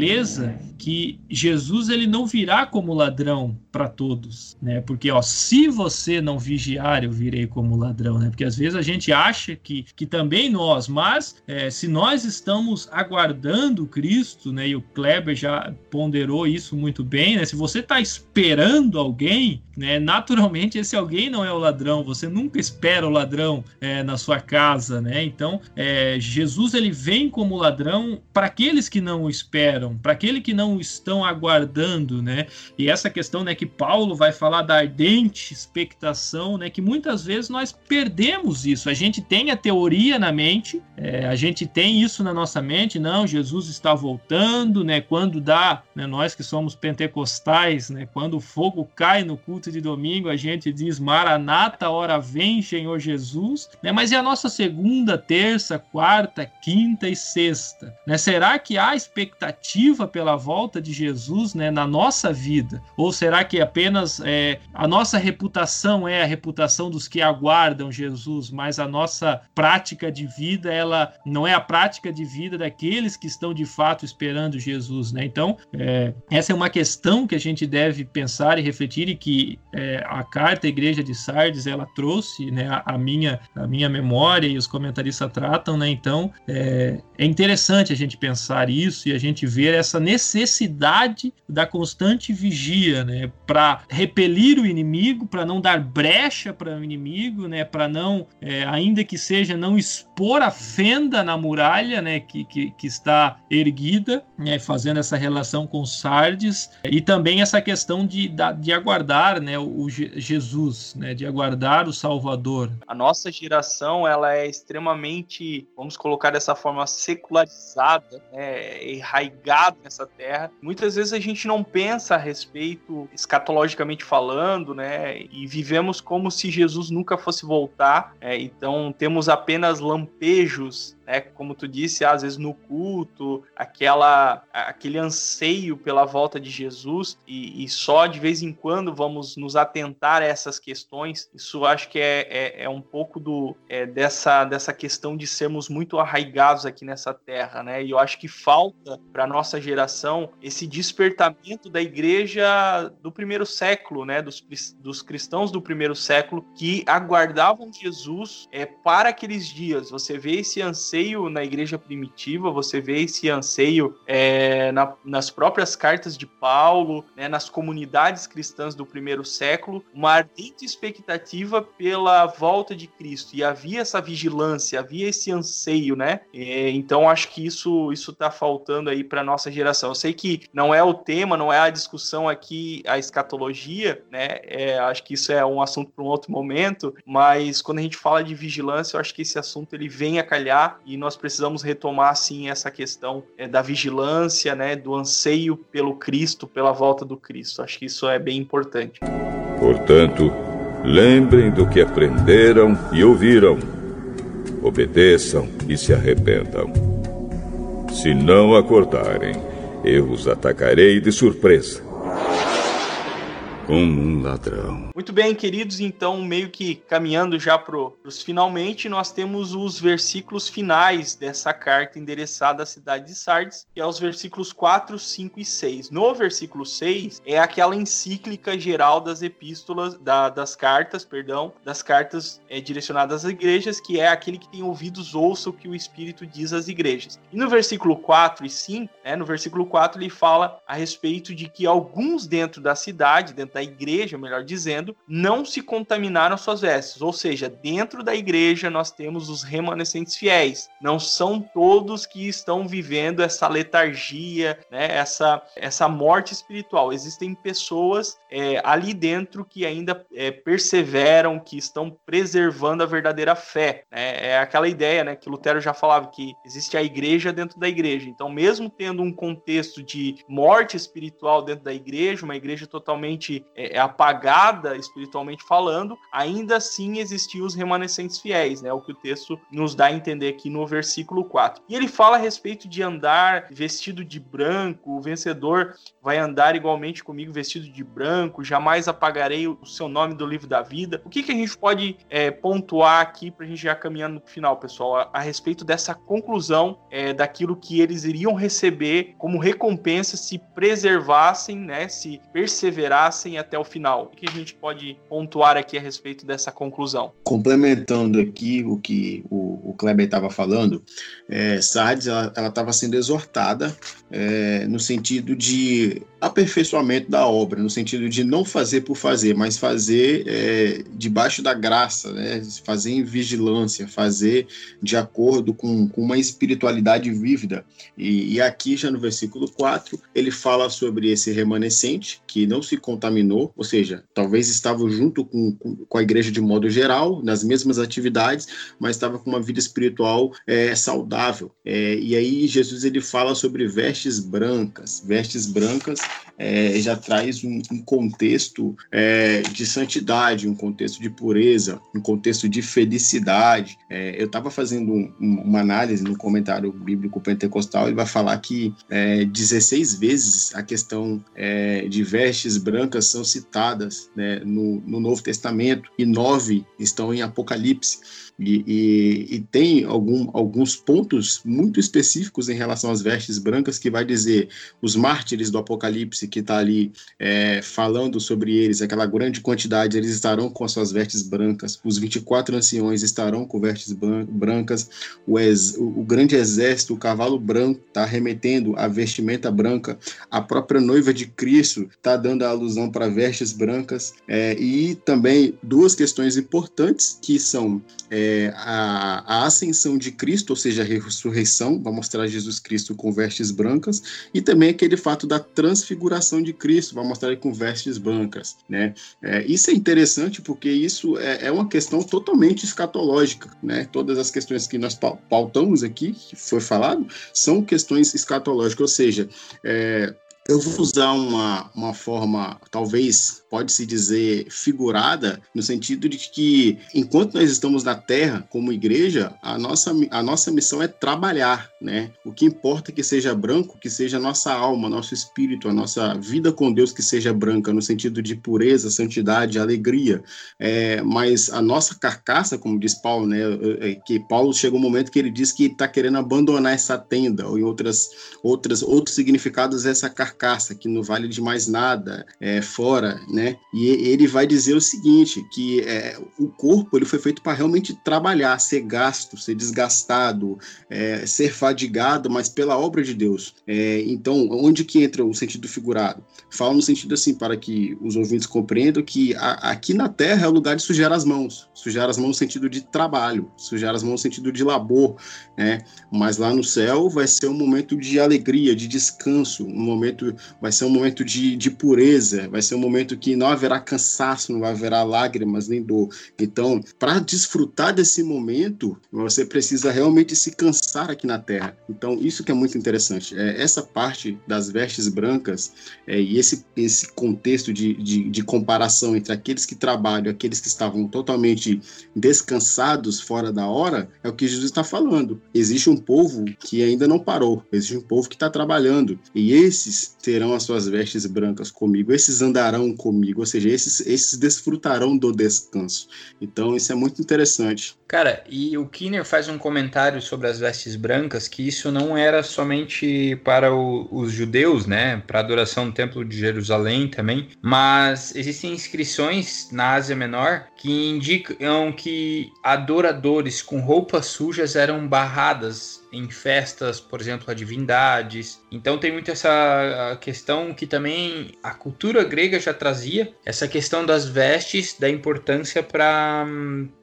que Jesus ele não virá como ladrão para todos, né? Porque ó, se você não vigiar, eu virei como ladrão, né? Porque às vezes a gente acha que, que também nós, mas é, se nós estamos aguardando Cristo, né? E o Kleber já ponderou isso muito bem, né? Se você está esperando alguém, né, naturalmente esse alguém não é o ladrão. Você nunca espera o ladrão é, na sua casa, né? Então, é, Jesus ele vem como ladrão para aqueles que não o esperam, para aqueles que não estão aguardando, né? E essa questão, né, que Paulo vai falar da ardente expectação, né, que muitas vezes nós perdemos isso. A gente tem a teoria na mente, é, a gente tem isso na nossa mente, não, Jesus está voltando, né? Quando dá, né, nós que somos pentecostais, né? Quando o fogo cai no culto de domingo, a gente diz Maranata, hora vem, Senhor Jesus, né? Mas e a nossa segunda, terça, quarta, quinta e sexta, né? Será que há expectativa pela volta de Jesus, né, na nossa vida? Ou será que apenas é, a nossa reputação é a reputação dos que aguardam Jesus, mas a nossa prática de vida, ela não é a prática de vida daqueles que estão de fato esperando Jesus, né? Então, é, essa é uma questão que a gente deve pensar e refletir e que é, a carta à igreja de Sardes ela trouxe, né, a, a, minha a minha memória e os comentaristas tratam, né? Então, é, é interessante a gente pensar isso e a gente ver essa necessidade da constante vigia, né, para repelir o inimigo, para não dar brecha para o inimigo, né, para não, é, ainda que seja não expor a fenda na muralha, né, que, que, que está erguida, né, fazendo essa relação com Sardes, e também essa questão de, de aguardar né, o Jesus, né, de aguardar o Salvador. A nossa geração ela é extremamente, vamos colocar dessa forma, secularizada, né, enraigada nessa terra. Muitas vezes a gente não pensa a respeito, escatologicamente falando, né, e vivemos como se Jesus nunca fosse voltar. É, então temos apenas lampejos né? Como tu disse, às vezes no culto, aquela, aquele anseio pela volta de Jesus e, e só de vez em quando vamos nos atentar a essas questões. Isso acho que é, é, é um pouco do, é, dessa, dessa questão de sermos muito arraigados aqui nessa terra, né? E eu acho que falta para nossa geração esse despertamento da igreja do primeiro século, né? Dos, dos cristãos do primeiro século que aguardavam Jesus é, para aqueles dias. Você vê esse anseio anseio na igreja primitiva, você vê esse anseio é, na, nas próprias cartas de Paulo, né, nas comunidades cristãs do primeiro século, uma ardente expectativa pela volta de Cristo. E havia essa vigilância, havia esse anseio, né? É, então acho que isso isso está faltando aí para nossa geração. Eu sei que não é o tema, não é a discussão aqui a escatologia, né? É, acho que isso é um assunto para um outro momento, mas quando a gente fala de vigilância, eu acho que esse assunto ele vem a calhar e nós precisamos retomar sim essa questão é, da vigilância, né, do anseio pelo Cristo, pela volta do Cristo. Acho que isso é bem importante. Portanto, lembrem do que aprenderam e ouviram. Obedeçam e se arrependam. Se não acordarem, eu os atacarei de surpresa como um ladrão. Muito bem, queridos, então, meio que caminhando já para os finalmente, nós temos os versículos finais dessa carta endereçada à cidade de Sardes, que é os versículos 4, 5 e 6. No versículo 6 é aquela encíclica geral das epístolas, da, das cartas, perdão, das cartas é, direcionadas às igrejas, que é aquele que tem ouvidos ouça o que o Espírito diz às igrejas. E no versículo 4 e 5, né, no versículo 4 ele fala a respeito de que alguns dentro da cidade, dentro da da igreja, melhor dizendo, não se contaminaram suas vestes. Ou seja, dentro da igreja nós temos os remanescentes fiéis. Não são todos que estão vivendo essa letargia, né, essa, essa morte espiritual. Existem pessoas é, ali dentro que ainda é, perseveram, que estão preservando a verdadeira fé. Né? É aquela ideia né, que Lutero já falava, que existe a igreja dentro da igreja. Então, mesmo tendo um contexto de morte espiritual dentro da igreja, uma igreja totalmente é, é, apagada espiritualmente falando, ainda assim existiam os remanescentes fiéis, né? O que o texto nos dá a entender aqui no versículo 4. E ele fala a respeito de andar vestido de branco, o vencedor vai andar igualmente comigo vestido de branco, jamais apagarei o seu nome do livro da vida. O que, que a gente pode é, pontuar aqui para a gente já caminhando no final, pessoal, a, a respeito dessa conclusão é, daquilo que eles iriam receber como recompensa se preservassem, né? Se perseverassem vestem até o final. O que a gente pode pontuar aqui a respeito dessa conclusão? Complementando aqui o que o, o Kleber estava falando, é, Sardes ela estava sendo exortada é, no sentido de aperfeiçoamento da obra, no sentido de não fazer por fazer, mas fazer é, debaixo da graça, né? fazer em vigilância, fazer de acordo com, com uma espiritualidade vívida. E, e, aqui, já no versículo 4, ele fala sobre esse remanescente que não se ou seja, talvez estava junto com, com, a igreja de modo geral, nas mesmas atividades, mas estava com uma vida espiritual é, saudável. É, e aí, Jesus ele fala sobre vestes brancas, vestes brancas é, já traz um, um contexto é, de santidade, um contexto de pureza, um contexto de felicidade. É, eu estava fazendo um, uma análise no comentário bíblico pentecostal, ele vai falar que 16 é, vezes a questão de vestes brancas são citadas né, no, no Novo Testamento e nove estão em Apocalipse. E, e, e, tem algum, alguns pontos muito específicos em relação às vestes brancas que vai dizer os mártires do Apocalipse que está ali é, falando sobre eles, aquela grande quantidade, eles estarão com as suas vestes brancas, os 24 anciões estarão com vestes brancas, o, ex, o, o grande exército, o cavalo branco, está remetendo a vestimenta branca, a própria noiva de Cristo está dando a alusão para vestes brancas, é, e também duas questões importantes que são é, a, a, ascensão de Cristo, ou seja, a ressurreição, vai mostrar Jesus Cristo com vestes brancas, e também aquele fato da transfiguração de Cristo, vai mostrar ele com vestes brancas. Né? É, isso é interessante porque isso é, é, uma questão totalmente escatológica. Né? Todas as questões que nós pautamos aqui, que foi falado, são questões escatológicas, ou seja, é, eu vou usar uma, uma forma, talvez pode-se dizer figurada, no sentido de que enquanto nós estamos na Terra como igreja, a nossa, a nossa missão é trabalhar, né? O que importa é que seja branco, que seja a nossa alma, nosso espírito, a nossa vida com Deus que seja branca, no sentido de pureza, santidade, alegria. É, mas a nossa carcaça, como diz Paulo, né? É, que Paulo chega um momento que ele diz que está querendo abandonar essa tenda, ou em outras, outras, outros significados, essa carcaça, que não vale de mais nada, é, fora, né? né? E ele vai dizer o seguinte, que é, o corpo ele foi feito para realmente trabalhar, ser gasto, ser desgastado, é, ser fadigado, mas pela obra de Deus. É, então, onde que entra o sentido figurado? Fala no sentido assim, para que os ouvintes compreendam que a, aqui na Terra é o lugar de sujar as mãos, sujar as mãos no sentido de trabalho, sujar as mãos no sentido de labor, né? Mas lá no céu vai ser um momento de alegria, de descanso, um momento, vai ser um momento de, de pureza, vai ser um momento que que não haverá cansaço, não haverá lágrimas nem dor. Então, para desfrutar desse momento, você precisa realmente se cansar aqui na Terra. Então, isso que é muito interessante. É, essa parte das vestes brancas é, e esse, esse contexto de, de, de comparação entre aqueles que trabalham e aqueles que estavam totalmente descansados fora da hora, é o que Jesus está falando. Existe um povo que ainda não parou, existe um povo que está trabalhando, e esses terão as suas vestes brancas comigo, esses andarão comigo ou seja, esses, esses desfrutarão do descanso. Então, isso é muito interessante. Cara, e o Kinner faz um comentário sobre as vestes brancas, que isso não era somente para o, os judeus, né, para a adoração no Templo de Jerusalém também, mas existem inscrições na Ásia Menor que indicam que adoradores com roupas sujas eram barradas em festas, por exemplo, a divindades. Então tem muito essa questão que também a cultura grega já trazia, essa questão das vestes, da importância para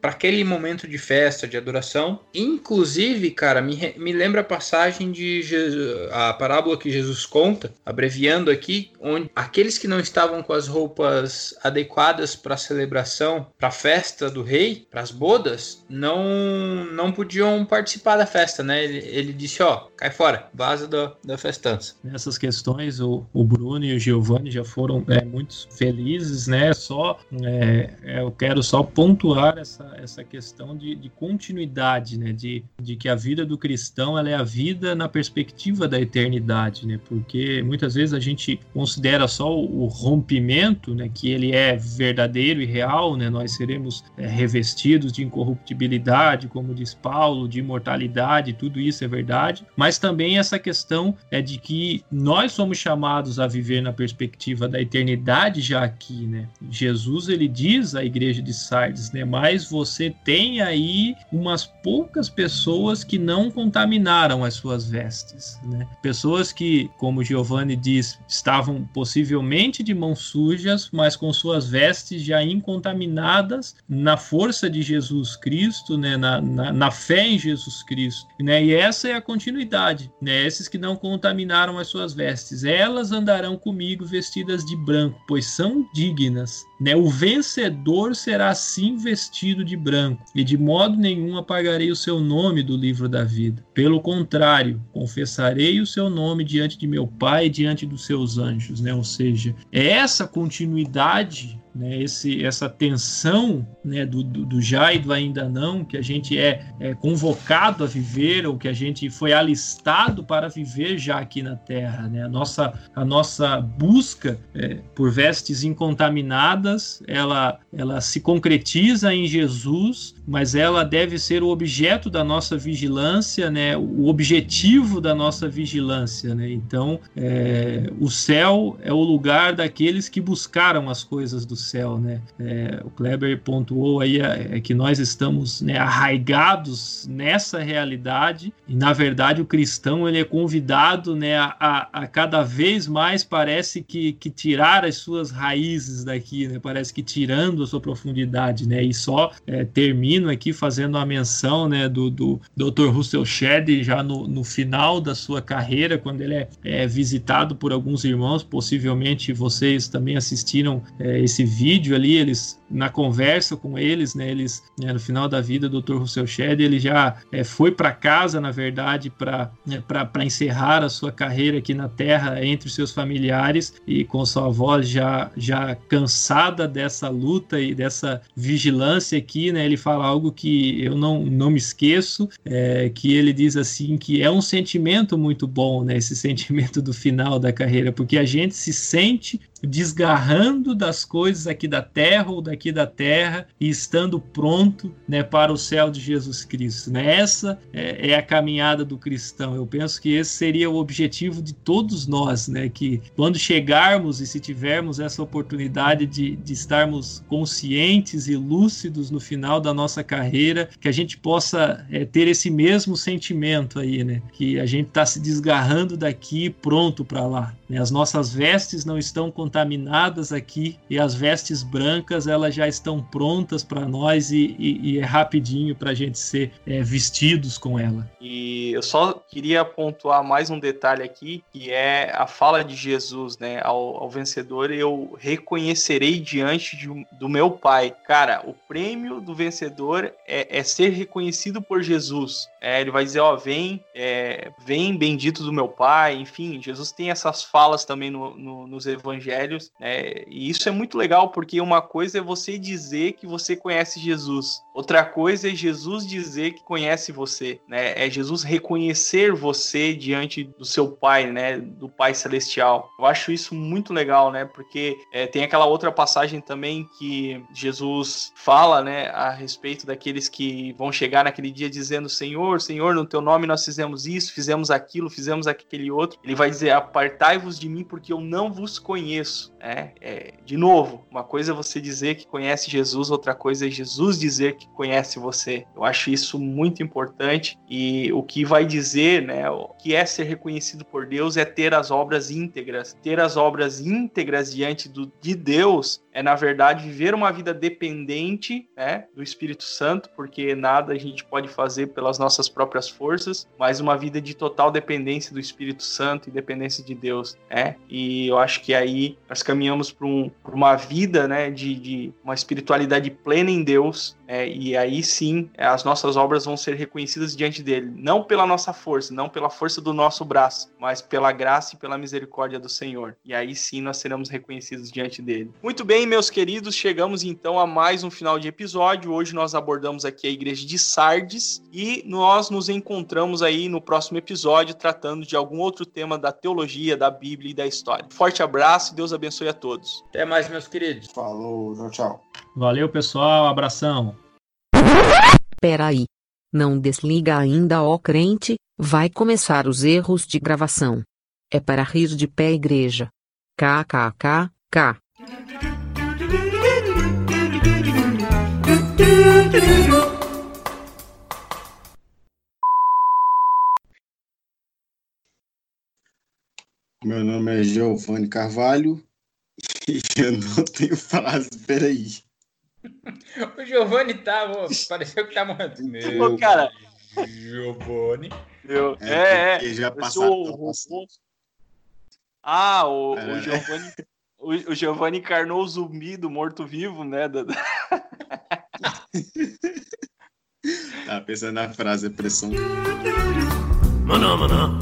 aquele momento de festa, de adoração. Inclusive, cara, me, me lembra a passagem de Jesus, a parábola que Jesus conta, abreviando aqui, onde aqueles que não estavam com as roupas adequadas para a celebração, para a festa do rei, para as bodas, não, não podiam participar da festa, né? ele, disse, ó, cai fora, vaza da, da festança. Nessas questões, o, o Bruno e o Giovanni já foram é, muito felizes, né? Só é, é, eu quero só pontuar essa, essa questão de de, de, continuidade, né? De, de que a vida do cristão ela é a vida na perspectiva da eternidade, né? Porque muitas vezes a gente considera só o rompimento, né? Que ele é verdadeiro e real, né? Nós seremos é, revestidos de incorruptibilidade, como diz Paulo, de imortalidade, tudo isso é verdade. Mas também essa questão é de que nós somos chamados a viver na perspectiva da eternidade já aqui, né? Jesus ele diz à igreja de Sardes, né? Mas você tem aí umas poucas pessoas que não contaminaram as suas vestes, né? Pessoas que, como Giovanni diz, estavam possivelmente de mãos sujas, mas com suas vestes já incontaminadas na força de Jesus Cristo, né? Na, na, na fé em Jesus Cristo, né? E essa é a continuidade, né? Esses que não contaminaram as suas vestes, elas andarão comigo vestidas de branco, pois são dignas, né? O vencedor será assim vestido de branco, e de modo nenhum apagarei o seu nome do livro da vida. Pelo contrário, confessarei o seu nome diante de meu Pai e diante dos seus anjos, né? Ou seja, é essa continuidade né, esse, essa tensão né, do, do, do, já e do ainda não, que a gente é, é, convocado a viver, ou que a gente foi alistado para viver já aqui na Terra. Né? A, nossa, a nossa busca é, por vestes incontaminadas, ela, ela se concretiza em Jesus, mas ela deve ser o objeto da nossa vigilância, né? o objetivo da nossa vigilância. Né? Então, é, o céu é o lugar daqueles que buscaram as coisas do céu, né? É, o Kleber pontuou aí é, é, que nós estamos né, arraigados nessa realidade e na verdade o cristão ele é convidado, né, a, a, a cada vez mais parece que, que tirar as suas raízes daqui, né? Parece que tirando a sua profundidade, né? E só é, termino aqui fazendo a menção, né, do, do Dr. Russell Shedd já no, no final da sua carreira, quando ele é, é visitado por alguns irmãos, possivelmente vocês também assistiram é, esse vídeo ali, eles na conversa com eles, né, eles né, no final da vida do Dr. Russell Shedd, ele já é, foi para casa, na verdade, para né, encerrar a sua carreira aqui na Terra entre os seus familiares e com sua voz já já cansada dessa luta e dessa vigilância aqui, né, ele fala algo que eu não não me esqueço, é, que ele diz assim que é um sentimento muito bom, né, esse sentimento do final da carreira, porque a gente se sente desgarrando das coisas aqui da terra ou daqui da terra e estando pronto né, para o céu de Jesus Cristo. Né? Essa é, é, a caminhada do cristão. Eu penso que esse seria o objetivo de todos nós, né? que quando chegarmos e se tivermos essa oportunidade de, de estarmos conscientes e lúcidos no final da nossa carreira, que a gente possa é, ter esse mesmo sentimento aí, né? que a gente está se desgarrando daqui pronto para lá. Né? As nossas vestes não estão contaminadas aqui e as vestes brancas elas já estão prontas para nós e, e, e, é rapidinho para a gente ser é, vestidos com ela. E eu só queria pontuar mais um detalhe aqui, que é a fala de Jesus, né, ao, ao vencedor, eu reconhecerei diante de, do meu Pai. Cara, o prêmio do vencedor é, é ser reconhecido por Jesus. É, ele vai dizer, ó, vem, é, vem bendito do meu Pai, enfim, Jesus tem essas falas também no, no, nos evangelhos, né, e isso é muito legal, porque uma coisa é você dizer que você conhece Jesus, outra coisa é Jesus dizer que conhece você, né, é Jesus reconhecer você diante do seu Pai, né, do Pai Celestial. Eu acho isso muito legal, né, porque é, tem aquela outra passagem também que Jesus fala, né, a respeito daqueles que vão chegar naquele dia dizendo, Senhor, Senhor, no teu nome nós fizemos isso, fizemos aquilo, fizemos aquele outro. Ele vai dizer: Apartai-vos de mim, porque eu não vos conheço. É, é, de novo, uma coisa é você dizer que conhece Jesus, outra coisa é Jesus dizer que conhece você. Eu acho isso muito importante e o que vai dizer, né, o que é ser reconhecido por Deus é ter as obras íntegras. Ter as obras íntegras diante do, de Deus é, na verdade, viver uma vida dependente né, do Espírito Santo, porque nada a gente pode fazer pelas nossas próprias forças, mas uma vida de total dependência do Espírito Santo e dependência de Deus. Né? E eu acho que aí nós caminhamos para um, uma vida né, de, de uma espiritualidade plena em Deus, é, e aí sim as nossas obras vão ser reconhecidas diante dele, não pela nossa força, não pela força do nosso braço, mas pela graça e pela misericórdia do Senhor. E aí sim nós seremos reconhecidos diante dele. Muito bem, meus queridos, chegamos então a mais um final de episódio. Hoje nós abordamos aqui a igreja de Sardes e nós nos encontramos aí no próximo episódio tratando de algum outro tema da teologia, da Bíblia e da história. Forte abraço e Deus abençoe a todos. Até mais, meus queridos. Falou, tchau, tchau. Valeu, pessoal. Abração. Peraí. Não desliga ainda, ó crente, vai começar os erros de gravação. É para rir de pé, igreja. KKKK. Meu nome é Giovanni Carvalho e eu não tenho frase, peraí. O Giovanni tá, ó, pareceu que tá morrendo. Ô, cara. Giovanni. Eu, É, é, é. já eu passaram- sou o robô. Ah, o, o É. Giovanni. O, o Giovanni encarnou o zumbi do morto-vivo, né? da- Tá pensando na frase, pressão. Maná, maná.